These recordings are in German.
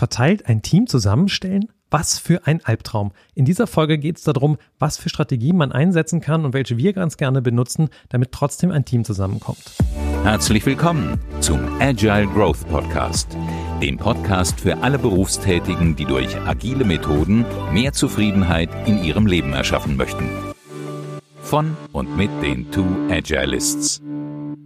verteilt ein Team zusammenstellen? Was für ein Albtraum. In dieser Folge geht es darum, was für Strategien man einsetzen kann und welche wir ganz gerne benutzen, damit trotzdem ein Team zusammenkommt. Herzlich willkommen zum Agile Growth Podcast, dem Podcast für alle Berufstätigen, die durch agile Methoden mehr Zufriedenheit in ihrem Leben erschaffen möchten. Von und mit den Two Agilists.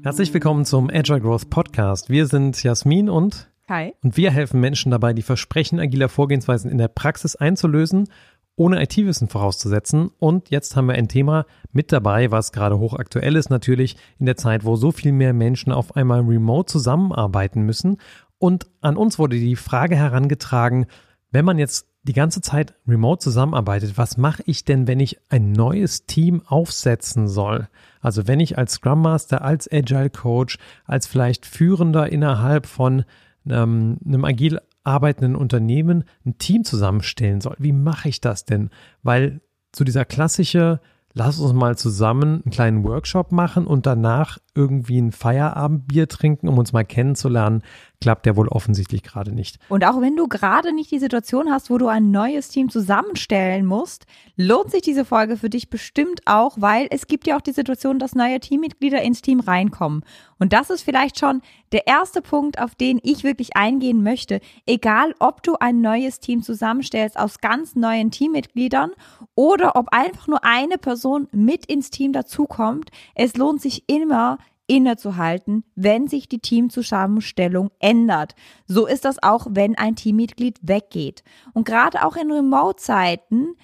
Herzlich willkommen zum Agile Growth Podcast. Wir sind Jasmin und Hi. Und wir helfen Menschen dabei, die Versprechen agiler Vorgehensweisen in der Praxis einzulösen, ohne IT-Wissen vorauszusetzen. Und jetzt haben wir ein Thema mit dabei, was gerade hochaktuell ist, natürlich in der Zeit, wo so viel mehr Menschen auf einmal remote zusammenarbeiten müssen. Und an uns wurde die Frage herangetragen, wenn man jetzt die ganze Zeit remote zusammenarbeitet, was mache ich denn, wenn ich ein neues Team aufsetzen soll? Also wenn ich als Scrum Master, als Agile Coach, als vielleicht Führender innerhalb von ähm, einem agil arbeitenden Unternehmen ein Team zusammenstellen soll. Wie mache ich das denn? Weil so dieser klassische, lass uns mal zusammen einen kleinen Workshop machen und danach irgendwie ein Feierabendbier trinken, um uns mal kennenzulernen, klappt ja wohl offensichtlich gerade nicht. Und auch wenn du gerade nicht die Situation hast, wo du ein neues Team zusammenstellen musst, lohnt sich diese Folge für dich bestimmt auch, weil es gibt ja auch die Situation, dass neue Teammitglieder ins Team reinkommen. Und das ist vielleicht schon der erste Punkt, auf den ich wirklich eingehen möchte. Egal, ob du ein neues Team zusammenstellst aus ganz neuen Teammitgliedern oder ob einfach nur eine Person mit ins Team dazukommt, es lohnt sich immer, innezuhalten, wenn sich die Teamzusammenstellung ändert. So ist das auch, wenn ein Teammitglied weggeht. Und gerade auch in Remote-Zeiten,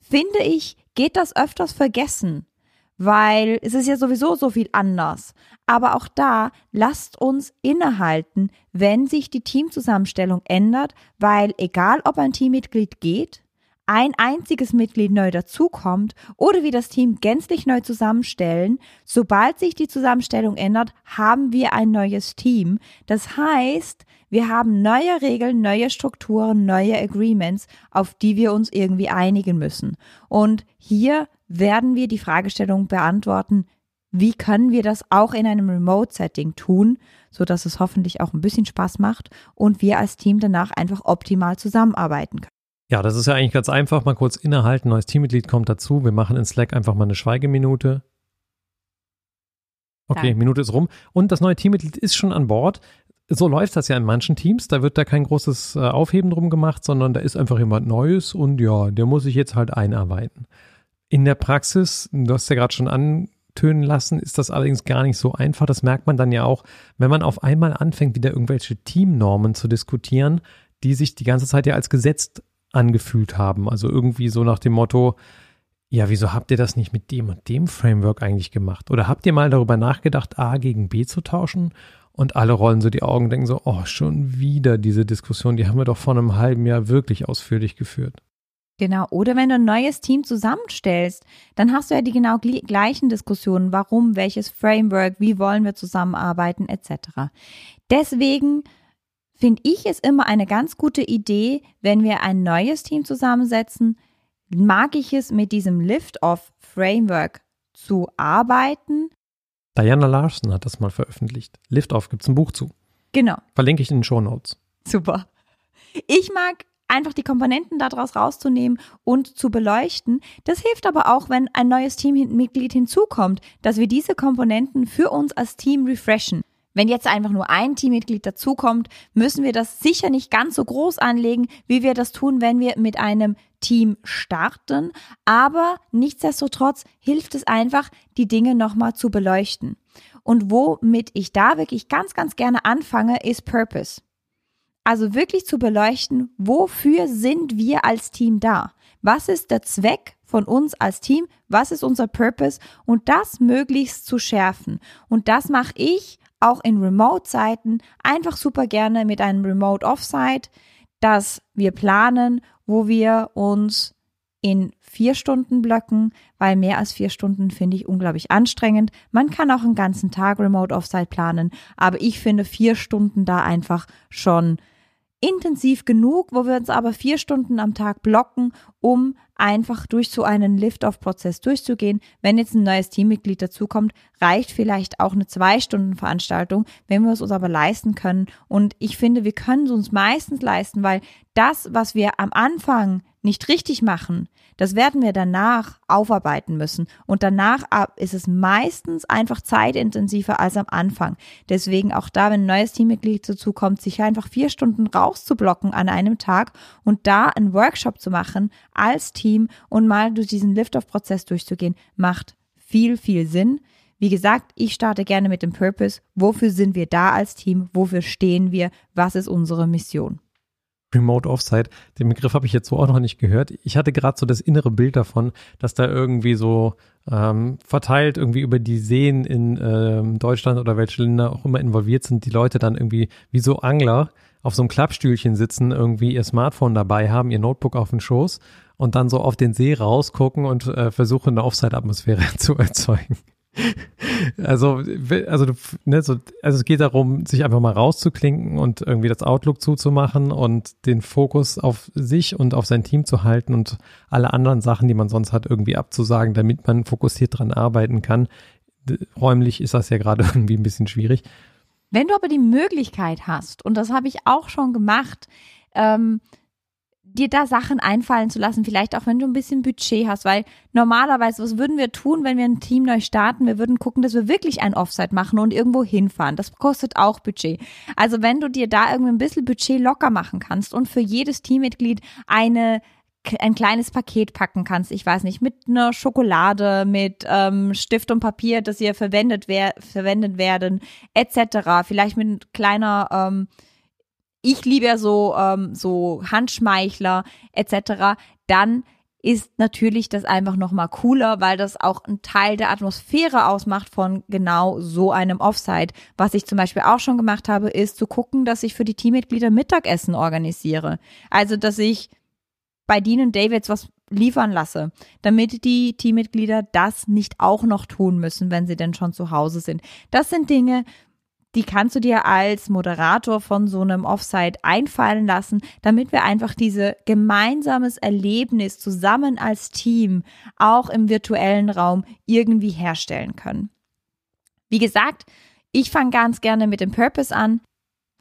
finde ich, geht das öfters vergessen, weil es ist ja sowieso so viel anders. Aber auch da lasst uns innehalten, wenn sich die Teamzusammenstellung ändert, weil egal ob ein Teammitglied geht, ein einziges Mitglied neu dazukommt oder wir das Team gänzlich neu zusammenstellen, sobald sich die Zusammenstellung ändert, haben wir ein neues Team. Das heißt, wir haben neue Regeln, neue Strukturen, neue Agreements, auf die wir uns irgendwie einigen müssen. Und hier werden wir die Fragestellung beantworten, wie können wir das auch in einem Remote-Setting tun, so dass es hoffentlich auch ein bisschen Spaß macht und wir als Team danach einfach optimal zusammenarbeiten können. Ja, das ist ja eigentlich ganz einfach. Mal kurz innehalten, neues Teammitglied kommt dazu. Wir machen in Slack einfach mal eine Schweigeminute. Okay, ja. Minute ist rum. Und das neue Teammitglied ist schon an Bord. So läuft das ja in manchen Teams. Da wird da kein großes äh, Aufheben drum gemacht, sondern da ist einfach jemand Neues und ja, der muss sich jetzt halt einarbeiten. In der Praxis, du hast ja gerade schon antönen lassen, ist das allerdings gar nicht so einfach. Das merkt man dann ja auch, wenn man auf einmal anfängt, wieder irgendwelche Teamnormen zu diskutieren, die sich die ganze Zeit ja als Gesetz angefühlt haben. Also irgendwie so nach dem Motto, ja, wieso habt ihr das nicht mit dem und dem Framework eigentlich gemacht? Oder habt ihr mal darüber nachgedacht, A gegen B zu tauschen? Und alle rollen so die Augen und denken so, oh, schon wieder diese Diskussion, die haben wir doch vor einem halben Jahr wirklich ausführlich geführt. Genau, oder wenn du ein neues Team zusammenstellst, dann hast du ja die genau gleichen Diskussionen, warum, welches Framework, wie wollen wir zusammenarbeiten, etc. Deswegen finde ich es immer eine ganz gute Idee, wenn wir ein neues Team zusammensetzen, mag ich es mit diesem Lift-Off-Framework zu arbeiten. Diana Larson hat das mal veröffentlicht. Lift-Off gibt es ein Buch zu. Genau. Verlinke ich in den Show Notes. Super. Ich mag einfach die Komponenten daraus rauszunehmen und zu beleuchten. Das hilft aber auch, wenn ein neues Teammitglied hinzukommt, dass wir diese Komponenten für uns als Team refreshen. Wenn jetzt einfach nur ein Teammitglied dazukommt, müssen wir das sicher nicht ganz so groß anlegen, wie wir das tun, wenn wir mit einem Team starten. Aber nichtsdestotrotz hilft es einfach, die Dinge nochmal zu beleuchten. Und womit ich da wirklich ganz, ganz gerne anfange, ist Purpose. Also wirklich zu beleuchten, wofür sind wir als Team da? Was ist der Zweck von uns als Team? Was ist unser Purpose? Und das möglichst zu schärfen. Und das mache ich auch in Remote-Zeiten einfach super gerne mit einem Remote Offsite, dass wir planen, wo wir uns in vier Stunden Blöcken, weil mehr als vier Stunden finde ich unglaublich anstrengend. Man kann auch einen ganzen Tag Remote Offsite planen, aber ich finde vier Stunden da einfach schon intensiv genug, wo wir uns aber vier Stunden am Tag blocken, um einfach durch so einen Lift-Off-Prozess durchzugehen. Wenn jetzt ein neues Teammitglied dazukommt, reicht vielleicht auch eine Zwei-Stunden-Veranstaltung, wenn wir es uns aber leisten können. Und ich finde, wir können es uns meistens leisten, weil das, was wir am Anfang nicht richtig machen, das werden wir danach aufarbeiten müssen. Und danach ist es meistens einfach zeitintensiver als am Anfang. Deswegen auch da, wenn ein neues Teammitglied dazu kommt, sich einfach vier Stunden rauszublocken an einem Tag und da einen Workshop zu machen als Team und mal durch diesen Lift-Off-Prozess durchzugehen, macht viel, viel Sinn. Wie gesagt, ich starte gerne mit dem Purpose. Wofür sind wir da als Team? Wofür stehen wir? Was ist unsere Mission? Remote Offsite, den Begriff habe ich jetzt so auch noch nicht gehört. Ich hatte gerade so das innere Bild davon, dass da irgendwie so ähm, verteilt irgendwie über die Seen in ähm, Deutschland oder welche Länder auch immer involviert sind, die Leute dann irgendwie wie so Angler auf so einem Klappstühlchen sitzen, irgendwie ihr Smartphone dabei haben, ihr Notebook auf dem Schoß und dann so auf den See rausgucken und äh, versuchen eine Offsite-Atmosphäre zu erzeugen. Also, also, ne, so, also es geht darum, sich einfach mal rauszuklinken und irgendwie das Outlook zuzumachen und den Fokus auf sich und auf sein Team zu halten und alle anderen Sachen, die man sonst hat, irgendwie abzusagen, damit man fokussiert dran arbeiten kann. Räumlich ist das ja gerade irgendwie ein bisschen schwierig. Wenn du aber die Möglichkeit hast, und das habe ich auch schon gemacht, ähm, dir da Sachen einfallen zu lassen, vielleicht auch wenn du ein bisschen Budget hast, weil normalerweise, was würden wir tun, wenn wir ein Team neu starten? Wir würden gucken, dass wir wirklich ein Offsite machen und irgendwo hinfahren. Das kostet auch Budget. Also wenn du dir da irgendwie ein bisschen Budget locker machen kannst und für jedes Teammitglied eine ein kleines Paket packen kannst, ich weiß nicht, mit einer Schokolade, mit ähm, Stift und Papier, das ihr verwendet, wer verwendet werden, etc. Vielleicht mit kleiner ähm, ich liebe ja so, ähm, so Handschmeichler etc., dann ist natürlich das einfach nochmal cooler, weil das auch ein Teil der Atmosphäre ausmacht von genau so einem Offsite. Was ich zum Beispiel auch schon gemacht habe, ist zu gucken, dass ich für die Teammitglieder Mittagessen organisiere. Also, dass ich bei Dean und Davids was liefern lasse, damit die Teammitglieder das nicht auch noch tun müssen, wenn sie denn schon zu Hause sind. Das sind Dinge, die kannst du dir als Moderator von so einem Offsite einfallen lassen, damit wir einfach diese gemeinsames Erlebnis zusammen als Team auch im virtuellen Raum irgendwie herstellen können. Wie gesagt, ich fange ganz gerne mit dem Purpose an.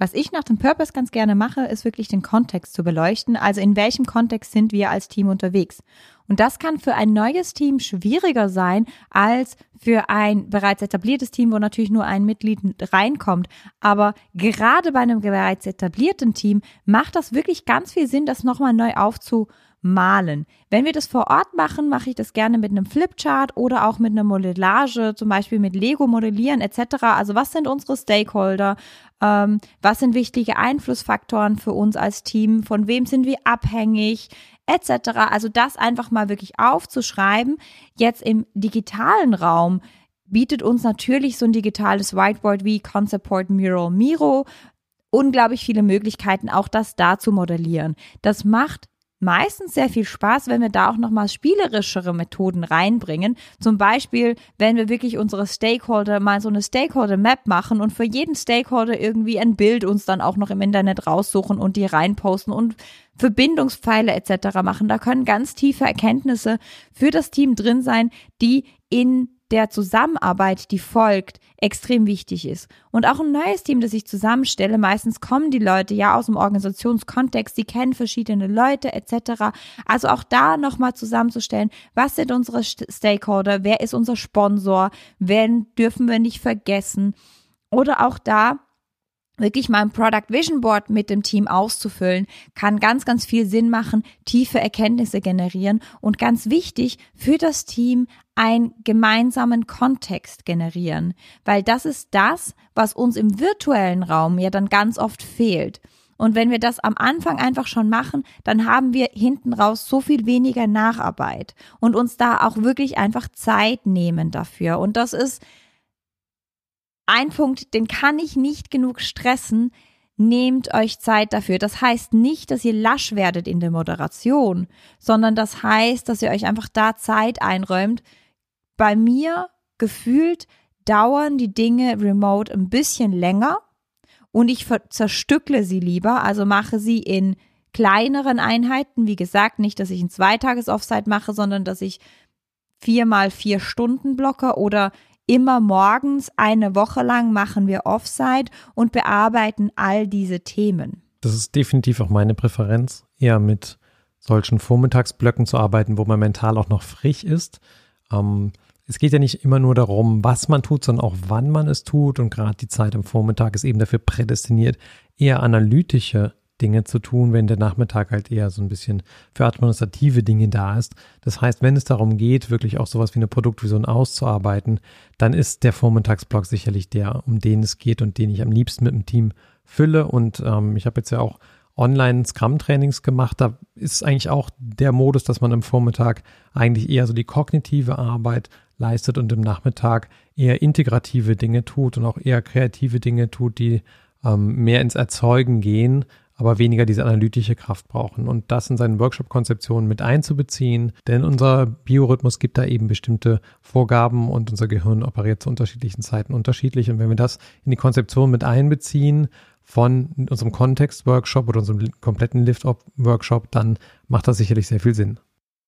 Was ich nach dem Purpose ganz gerne mache, ist wirklich den Kontext zu beleuchten. Also in welchem Kontext sind wir als Team unterwegs? Und das kann für ein neues Team schwieriger sein als für ein bereits etabliertes Team, wo natürlich nur ein Mitglied reinkommt. Aber gerade bei einem bereits etablierten Team macht das wirklich ganz viel Sinn, das nochmal neu aufzu malen. Wenn wir das vor Ort machen, mache ich das gerne mit einem Flipchart oder auch mit einer Modellage, zum Beispiel mit Lego modellieren etc. Also was sind unsere Stakeholder? Ähm, was sind wichtige Einflussfaktoren für uns als Team? Von wem sind wir abhängig? Etc. Also das einfach mal wirklich aufzuschreiben. Jetzt im digitalen Raum bietet uns natürlich so ein digitales Whiteboard wie Conceptboard Mural Miro unglaublich viele Möglichkeiten, auch das da zu modellieren. Das macht meistens sehr viel Spaß, wenn wir da auch nochmal spielerischere Methoden reinbringen. Zum Beispiel, wenn wir wirklich unsere Stakeholder mal so eine Stakeholder-Map machen und für jeden Stakeholder irgendwie ein Bild uns dann auch noch im Internet raussuchen und die reinposten und Verbindungspfeile etc. machen. Da können ganz tiefe Erkenntnisse für das Team drin sein, die in der Zusammenarbeit, die folgt, extrem wichtig ist. Und auch ein neues Team, das ich zusammenstelle, meistens kommen die Leute ja aus dem Organisationskontext, sie kennen verschiedene Leute etc. Also auch da nochmal zusammenzustellen, was sind unsere Stakeholder, wer ist unser Sponsor, wen dürfen wir nicht vergessen. Oder auch da wirklich mal ein Product Vision Board mit dem Team auszufüllen, kann ganz, ganz viel Sinn machen, tiefe Erkenntnisse generieren und ganz wichtig für das Team einen gemeinsamen Kontext generieren, weil das ist das, was uns im virtuellen Raum ja dann ganz oft fehlt. Und wenn wir das am Anfang einfach schon machen, dann haben wir hinten raus so viel weniger Nacharbeit und uns da auch wirklich einfach Zeit nehmen dafür. Und das ist ein Punkt, den kann ich nicht genug stressen. Nehmt euch Zeit dafür. Das heißt nicht, dass ihr lasch werdet in der Moderation, sondern das heißt, dass ihr euch einfach da Zeit einräumt. Bei mir gefühlt dauern die Dinge remote ein bisschen länger und ich zerstückle sie lieber, also mache sie in kleineren Einheiten. Wie gesagt, nicht, dass ich ein Zweitages-Offside mache, sondern dass ich viermal vier Stunden blocke oder immer morgens eine Woche lang machen wir Offside und bearbeiten all diese Themen. Das ist definitiv auch meine Präferenz, eher mit solchen Vormittagsblöcken zu arbeiten, wo man mental auch noch frisch ist. Ähm, es geht ja nicht immer nur darum, was man tut, sondern auch wann man es tut. Und gerade die Zeit am Vormittag ist eben dafür prädestiniert, eher analytische Dinge zu tun, wenn der Nachmittag halt eher so ein bisschen für administrative Dinge da ist. Das heißt, wenn es darum geht, wirklich auch sowas wie eine Produktvision auszuarbeiten, dann ist der Vormittagsblock sicherlich der, um den es geht und den ich am liebsten mit dem Team fülle. Und ähm, ich habe jetzt ja auch Online-Scrum-Trainings gemacht. Da ist eigentlich auch der Modus, dass man am Vormittag eigentlich eher so die kognitive Arbeit leistet und im Nachmittag eher integrative Dinge tut und auch eher kreative Dinge tut, die ähm, mehr ins Erzeugen gehen, aber weniger diese analytische Kraft brauchen. Und das in seinen Workshop-Konzeptionen mit einzubeziehen, denn unser Biorhythmus gibt da eben bestimmte Vorgaben und unser Gehirn operiert zu unterschiedlichen Zeiten unterschiedlich. Und wenn wir das in die Konzeption mit einbeziehen, von unserem Kontext-Workshop oder unserem kompletten Lift-Up-Workshop, dann macht das sicherlich sehr viel Sinn.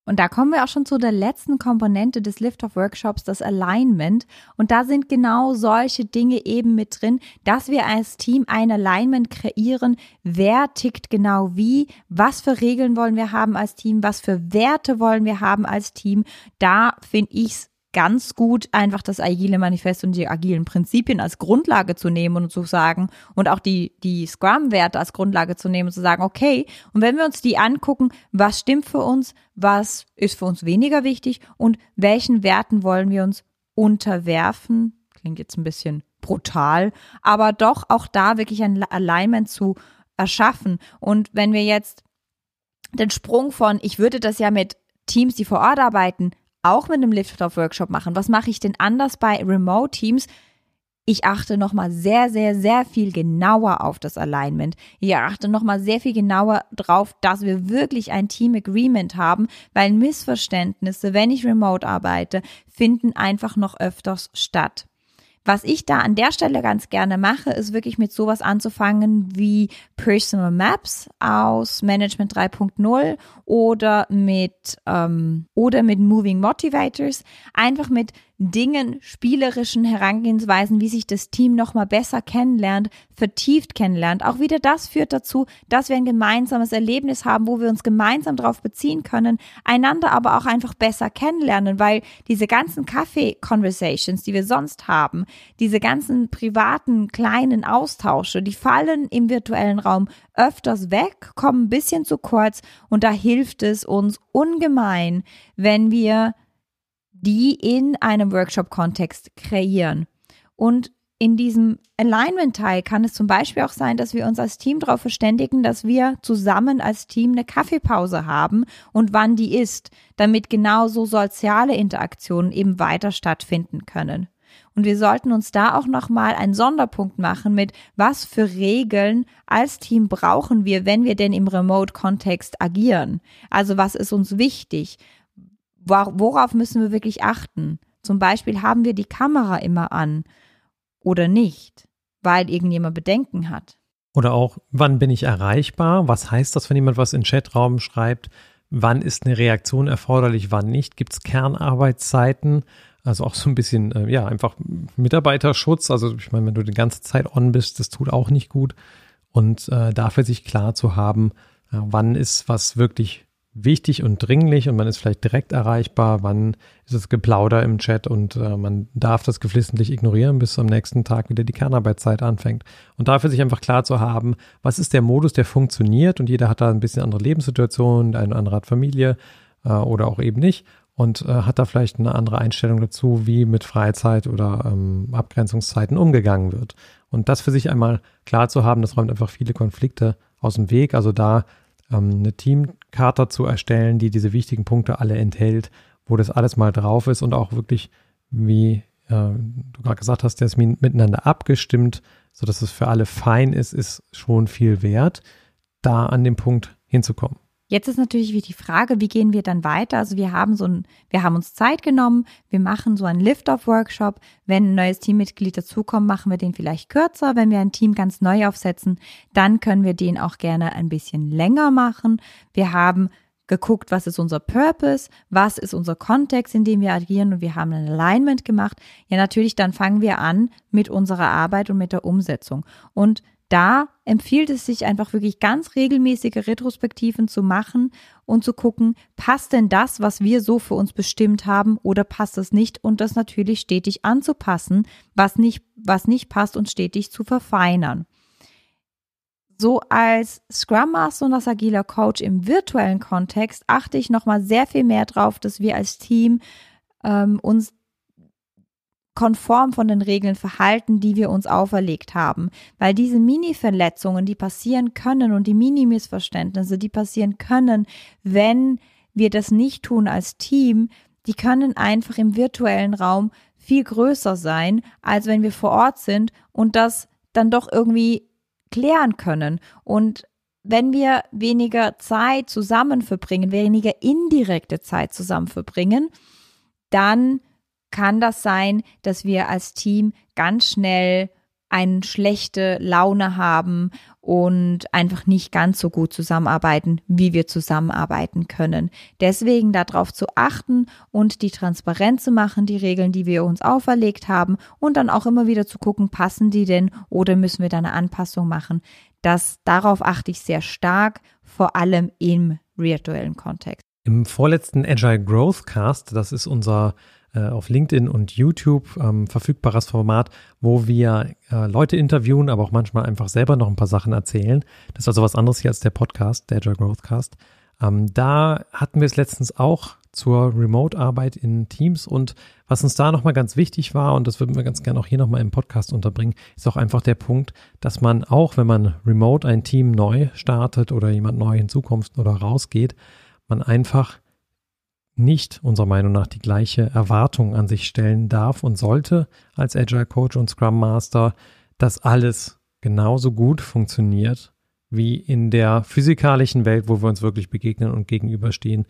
Und da kommen wir auch schon zu der letzten Komponente des Lift-Off-Workshops, das Alignment. Und da sind genau solche Dinge eben mit drin, dass wir als Team ein Alignment kreieren. Wer tickt genau wie? Was für Regeln wollen wir haben als Team? Was für Werte wollen wir haben als Team? Da finde ich es ganz gut, einfach das agile Manifest und die agilen Prinzipien als Grundlage zu nehmen und zu sagen und auch die, die Scrum-Werte als Grundlage zu nehmen und zu sagen, okay, und wenn wir uns die angucken, was stimmt für uns, was ist für uns weniger wichtig und welchen Werten wollen wir uns unterwerfen, klingt jetzt ein bisschen brutal, aber doch auch da wirklich ein Alignment zu erschaffen. Und wenn wir jetzt den Sprung von, ich würde das ja mit Teams, die vor Ort arbeiten, auch mit einem Lift-Off-Workshop machen. Was mache ich denn anders bei Remote-Teams? Ich achte nochmal sehr, sehr, sehr viel genauer auf das Alignment. Ich achte nochmal sehr viel genauer drauf, dass wir wirklich ein Team Agreement haben, weil Missverständnisse, wenn ich remote arbeite, finden einfach noch öfters statt. Was ich da an der Stelle ganz gerne mache, ist wirklich mit sowas anzufangen wie Personal Maps aus Management 3.0 oder mit ähm, oder mit Moving Motivators, einfach mit Dingen, spielerischen Herangehensweisen, wie sich das Team nochmal besser kennenlernt, vertieft kennenlernt. Auch wieder das führt dazu, dass wir ein gemeinsames Erlebnis haben, wo wir uns gemeinsam darauf beziehen können, einander aber auch einfach besser kennenlernen, weil diese ganzen Kaffee-Conversations, die wir sonst haben, diese ganzen privaten kleinen Austausche, die fallen im virtuellen Raum öfters weg, kommen ein bisschen zu kurz und da hilft es uns ungemein, wenn wir die in einem Workshop-Kontext kreieren. Und in diesem Alignment-Teil kann es zum Beispiel auch sein, dass wir uns als Team darauf verständigen, dass wir zusammen als Team eine Kaffeepause haben und wann die ist, damit genau so soziale Interaktionen eben weiter stattfinden können. Und wir sollten uns da auch nochmal einen Sonderpunkt machen mit, was für Regeln als Team brauchen wir, wenn wir denn im Remote-Kontext agieren. Also was ist uns wichtig? Worauf müssen wir wirklich achten? Zum Beispiel haben wir die Kamera immer an oder nicht, weil irgendjemand Bedenken hat. Oder auch, wann bin ich erreichbar? Was heißt das, wenn jemand was in Chatraum schreibt? Wann ist eine Reaktion erforderlich, wann nicht? Gibt es Kernarbeitszeiten? Also auch so ein bisschen, äh, ja, einfach Mitarbeiterschutz. Also ich meine, wenn du die ganze Zeit on bist, das tut auch nicht gut. Und äh, dafür sich klar zu haben, ja, wann ist was wirklich wichtig und dringlich und man ist vielleicht direkt erreichbar, wann ist es Geplauder im Chat und äh, man darf das geflissentlich ignorieren, bis am nächsten Tag wieder die Kernarbeitszeit anfängt. Und dafür sich einfach klar zu haben, was ist der Modus, der funktioniert und jeder hat da ein bisschen andere Lebenssituation, der eine andere hat Familie äh, oder auch eben nicht und äh, hat da vielleicht eine andere Einstellung dazu, wie mit Freizeit oder ähm, Abgrenzungszeiten umgegangen wird. Und das für sich einmal klar zu haben, das räumt einfach viele Konflikte aus dem Weg. Also da ähm, eine Teamkarte zu erstellen, die diese wichtigen Punkte alle enthält, wo das alles mal drauf ist und auch wirklich, wie äh, du gerade gesagt hast, das miteinander abgestimmt, sodass es für alle fein ist, ist schon viel wert, da an dem Punkt hinzukommen. Jetzt ist natürlich wie die Frage, wie gehen wir dann weiter? Also wir haben so ein, wir haben uns Zeit genommen, wir machen so einen Lift-Off-Workshop. Wenn ein neues Teammitglied dazukommt, machen wir den vielleicht kürzer. Wenn wir ein Team ganz neu aufsetzen, dann können wir den auch gerne ein bisschen länger machen. Wir haben geguckt, was ist unser Purpose, was ist unser Kontext, in dem wir agieren und wir haben ein Alignment gemacht. Ja, natürlich, dann fangen wir an mit unserer Arbeit und mit der Umsetzung. Und da empfiehlt es sich einfach wirklich ganz regelmäßige Retrospektiven zu machen und zu gucken, passt denn das, was wir so für uns bestimmt haben oder passt es nicht und das natürlich stetig anzupassen, was nicht, was nicht passt und stetig zu verfeinern. So als Scrum Master und als agiler Coach im virtuellen Kontext achte ich nochmal sehr viel mehr drauf, dass wir als Team ähm, uns konform von den Regeln verhalten, die wir uns auferlegt haben. Weil diese Mini-Verletzungen, die passieren können und die Mini-Missverständnisse, die passieren können, wenn wir das nicht tun als Team, die können einfach im virtuellen Raum viel größer sein, als wenn wir vor Ort sind und das dann doch irgendwie klären können. Und wenn wir weniger Zeit zusammen verbringen, weniger indirekte Zeit zusammen verbringen, dann kann das sein, dass wir als Team ganz schnell eine schlechte Laune haben und einfach nicht ganz so gut zusammenarbeiten, wie wir zusammenarbeiten können. Deswegen darauf zu achten und die transparent zu machen, die Regeln, die wir uns auferlegt haben und dann auch immer wieder zu gucken, passen die denn oder müssen wir da eine Anpassung machen. Das, darauf achte ich sehr stark, vor allem im virtuellen Kontext. Im vorletzten Agile Growth Cast, das ist unser äh, auf LinkedIn und YouTube ähm, verfügbares Format, wo wir äh, Leute interviewen, aber auch manchmal einfach selber noch ein paar Sachen erzählen. Das ist also was anderes hier als der Podcast, der Agile Growth Cast. Ähm, da hatten wir es letztens auch zur Remote-Arbeit in Teams und was uns da nochmal ganz wichtig war, und das würden wir ganz gerne auch hier nochmal im Podcast unterbringen, ist auch einfach der Punkt, dass man auch, wenn man remote ein Team neu startet oder jemand neu hinzukommt oder rausgeht, man einfach nicht unserer Meinung nach die gleiche Erwartung an sich stellen darf und sollte als Agile Coach und Scrum Master, dass alles genauso gut funktioniert wie in der physikalischen Welt, wo wir uns wirklich begegnen und gegenüberstehen.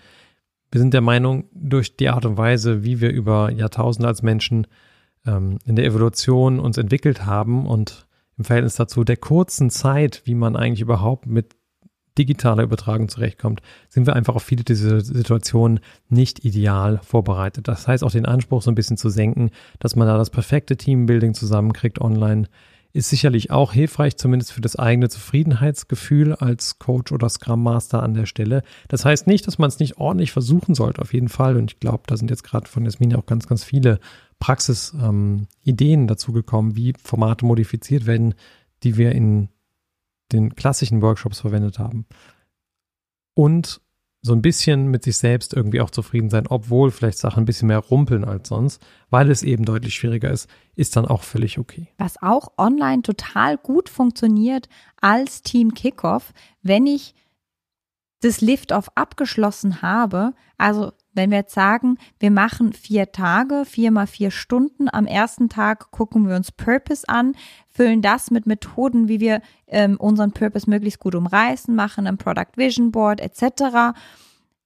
Wir sind der Meinung, durch die Art und Weise, wie wir über Jahrtausende als Menschen ähm, in der Evolution uns entwickelt haben und im Verhältnis dazu der kurzen Zeit, wie man eigentlich überhaupt mit digitaler Übertragung zurechtkommt, sind wir einfach auf viele dieser Situationen nicht ideal vorbereitet. Das heißt auch den Anspruch so ein bisschen zu senken, dass man da das perfekte Teambuilding zusammenkriegt online, ist sicherlich auch hilfreich, zumindest für das eigene Zufriedenheitsgefühl als Coach oder Scrum Master an der Stelle. Das heißt nicht, dass man es nicht ordentlich versuchen sollte, auf jeden Fall. Und ich glaube, da sind jetzt gerade von Jasmin auch ganz, ganz viele Praxisideen ähm, dazu gekommen, wie Formate modifiziert werden, die wir in den klassischen Workshops verwendet haben. Und so ein bisschen mit sich selbst irgendwie auch zufrieden sein, obwohl vielleicht Sachen ein bisschen mehr rumpeln als sonst, weil es eben deutlich schwieriger ist, ist dann auch völlig okay. Was auch online total gut funktioniert als Team Kickoff, wenn ich das Lift-Off abgeschlossen habe, also wenn wir jetzt sagen, wir machen vier Tage, vier mal vier Stunden, am ersten Tag gucken wir uns Purpose an, füllen das mit Methoden, wie wir ähm, unseren Purpose möglichst gut umreißen, machen ein Product Vision Board etc.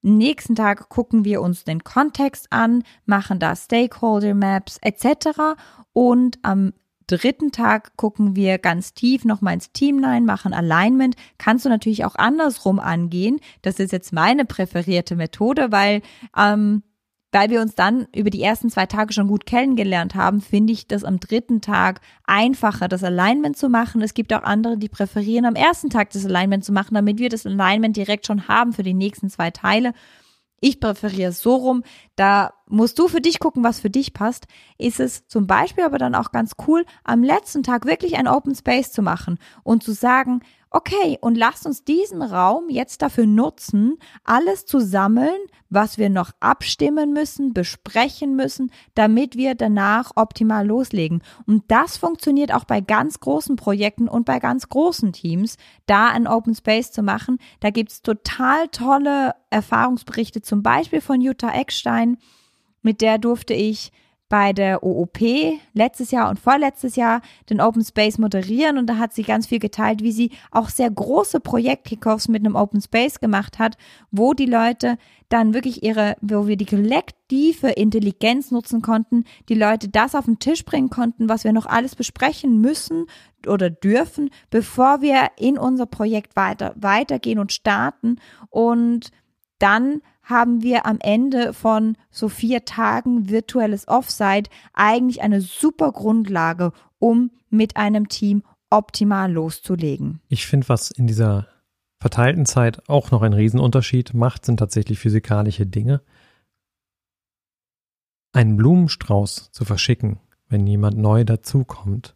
Nächsten Tag gucken wir uns den Kontext an, machen da Stakeholder Maps etc. Und am dritten Tag gucken wir ganz tief nochmal ins Team rein, machen Alignment. Kannst du natürlich auch andersrum angehen. Das ist jetzt meine präferierte Methode, weil ähm, weil wir uns dann über die ersten zwei Tage schon gut kennengelernt haben, finde ich das am dritten Tag einfacher, das Alignment zu machen. Es gibt auch andere, die präferieren, am ersten Tag das Alignment zu machen, damit wir das Alignment direkt schon haben für die nächsten zwei Teile. Ich präferiere es so rum. Da musst du für dich gucken, was für dich passt. Ist es zum Beispiel aber dann auch ganz cool, am letzten Tag wirklich ein Open Space zu machen und zu sagen, okay, und lasst uns diesen Raum jetzt dafür nutzen, alles zu sammeln, was wir noch abstimmen müssen, besprechen müssen, damit wir danach optimal loslegen. Und das funktioniert auch bei ganz großen Projekten und bei ganz großen Teams, da ein Open Space zu machen. Da gibt's total tolle Erfahrungsberichte, zum Beispiel von Jutta Eckstein, mit der durfte ich bei der OOP letztes Jahr und vorletztes Jahr den Open Space moderieren und da hat sie ganz viel geteilt, wie sie auch sehr große Projekt-Kickoffs mit einem Open Space gemacht hat, wo die Leute dann wirklich ihre, wo wir die kollektive Intelligenz nutzen konnten, die Leute das auf den Tisch bringen konnten, was wir noch alles besprechen müssen oder dürfen, bevor wir in unser Projekt weiter, weitergehen und starten. Und dann haben wir am Ende von so vier Tagen virtuelles Offsite eigentlich eine super Grundlage, um mit einem Team optimal loszulegen. Ich finde, was in dieser verteilten Zeit auch noch einen Riesenunterschied macht, sind tatsächlich physikalische Dinge. Einen Blumenstrauß zu verschicken, wenn jemand neu dazukommt,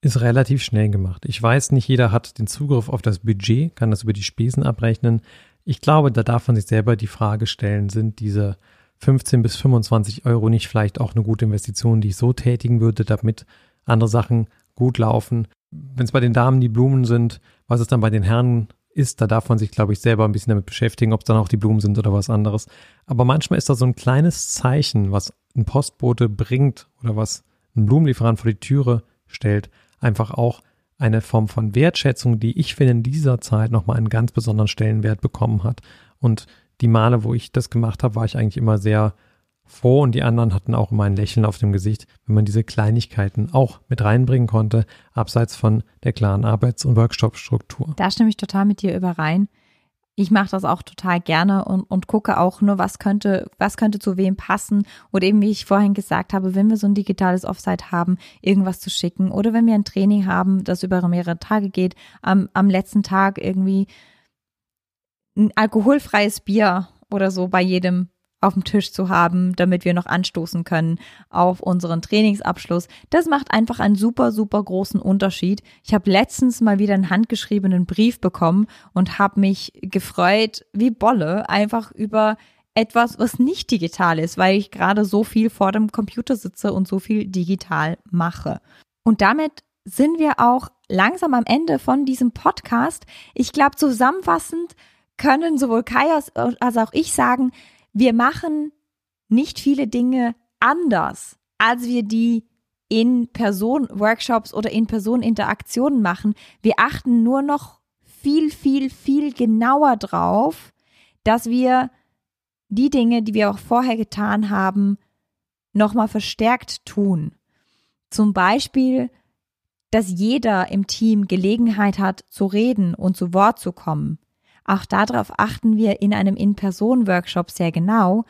ist relativ schnell gemacht. Ich weiß, nicht jeder hat den Zugriff auf das Budget, kann das über die Spesen abrechnen. Ich glaube, da darf man sich selber die Frage stellen, sind diese 15 bis 25 Euro nicht vielleicht auch eine gute Investition, die ich so tätigen würde, damit andere Sachen gut laufen. Wenn es bei den Damen die Blumen sind, was es dann bei den Herren ist, da darf man sich, glaube ich, selber ein bisschen damit beschäftigen, ob es dann auch die Blumen sind oder was anderes. Aber manchmal ist da so ein kleines Zeichen, was ein Postbote bringt oder was ein Blumenlieferant vor die Türe stellt, einfach auch eine Form von Wertschätzung, die ich finde in dieser Zeit nochmal einen ganz besonderen Stellenwert bekommen hat. Und die Male, wo ich das gemacht habe, war ich eigentlich immer sehr froh und die anderen hatten auch immer ein Lächeln auf dem Gesicht, wenn man diese Kleinigkeiten auch mit reinbringen konnte, abseits von der klaren Arbeits- und Workshop-Struktur. Da stimme ich total mit dir überein ich mache das auch total gerne und, und gucke auch nur, was könnte, was könnte zu wem passen. Oder eben, wie ich vorhin gesagt habe, wenn wir so ein digitales Offsite haben, irgendwas zu schicken. Oder wenn wir ein Training haben, das über mehrere Tage geht, am, am letzten Tag irgendwie ein alkoholfreies Bier oder so bei jedem auf dem Tisch zu haben, damit wir noch anstoßen können auf unseren Trainingsabschluss. Das macht einfach einen super, super großen Unterschied. Ich habe letztens mal wieder einen handgeschriebenen Brief bekommen und habe mich gefreut wie Bolle einfach über etwas, was nicht digital ist, weil ich gerade so viel vor dem Computer sitze und so viel digital mache. Und damit sind wir auch langsam am Ende von diesem Podcast. Ich glaube, zusammenfassend können sowohl Kai als auch ich sagen, wir machen nicht viele Dinge anders, als wir die in Person-Workshops oder in Person-Interaktionen machen. Wir achten nur noch viel, viel, viel genauer drauf, dass wir die Dinge, die wir auch vorher getan haben, nochmal verstärkt tun. Zum Beispiel, dass jeder im Team Gelegenheit hat zu reden und zu Wort zu kommen. Auch darauf achten wir in einem In-Person-Workshop sehr genau.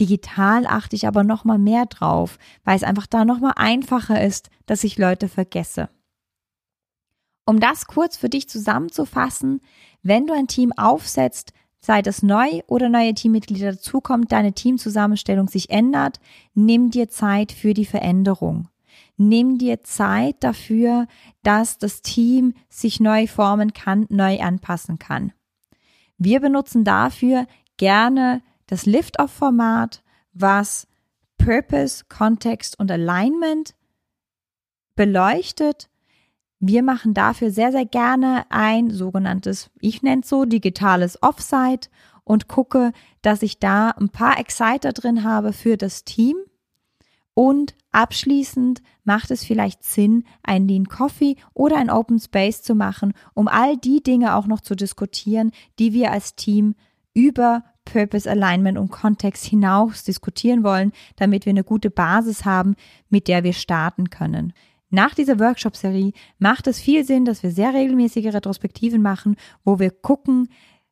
Digital achte ich aber noch mal mehr drauf, weil es einfach da noch mal einfacher ist, dass ich Leute vergesse. Um das kurz für dich zusammenzufassen, wenn du ein Team aufsetzt, sei das neu oder neue Teammitglieder dazukommt, deine Teamzusammenstellung sich ändert, nimm dir Zeit für die Veränderung. Nimm dir Zeit dafür, dass das Team sich neu formen kann, neu anpassen kann. Wir benutzen dafür gerne das Lift-Off-Format, was Purpose, Kontext und Alignment beleuchtet. Wir machen dafür sehr, sehr gerne ein sogenanntes, ich nenne es so, digitales Offsite und gucke, dass ich da ein paar Exciter drin habe für das Team und abschließend macht es vielleicht Sinn, ein Lean Coffee oder ein Open Space zu machen, um all die Dinge auch noch zu diskutieren, die wir als Team über Purpose Alignment und Kontext hinaus diskutieren wollen, damit wir eine gute Basis haben, mit der wir starten können. Nach dieser Workshop-Serie macht es viel Sinn, dass wir sehr regelmäßige Retrospektiven machen, wo wir gucken,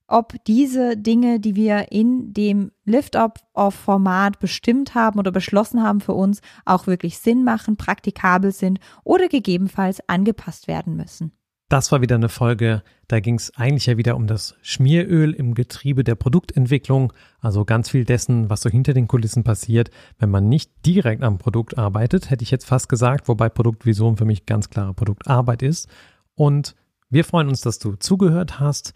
ob diese Dinge, die wir in dem Lift-Up-Format bestimmt haben oder beschlossen haben für uns, auch wirklich Sinn machen, praktikabel sind oder gegebenenfalls angepasst werden müssen. Das war wieder eine Folge, da ging es eigentlich ja wieder um das Schmieröl im Getriebe der Produktentwicklung, also ganz viel dessen, was so hinter den Kulissen passiert, wenn man nicht direkt am Produkt arbeitet, hätte ich jetzt fast gesagt, wobei Produktvision für mich ganz klare Produktarbeit ist. Und wir freuen uns, dass du zugehört hast.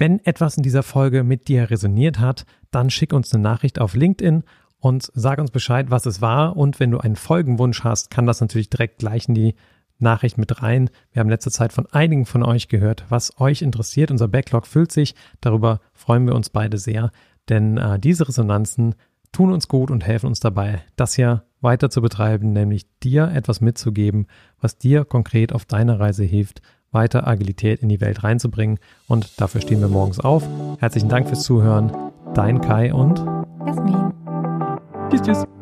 Wenn etwas in dieser Folge mit dir resoniert hat, dann schick uns eine Nachricht auf LinkedIn und sag uns Bescheid, was es war. Und wenn du einen Folgenwunsch hast, kann das natürlich direkt gleich in die Nachricht mit rein. Wir haben letzte Zeit von einigen von euch gehört, was euch interessiert. Unser Backlog füllt sich. Darüber freuen wir uns beide sehr, denn äh, diese Resonanzen tun uns gut und helfen uns dabei, das hier weiter zu betreiben, nämlich dir etwas mitzugeben, was dir konkret auf deiner Reise hilft, weiter Agilität in die Welt reinzubringen. Und dafür stehen wir morgens auf. Herzlichen Dank fürs Zuhören. Dein Kai und Jasmin. Tschüss, tschüss.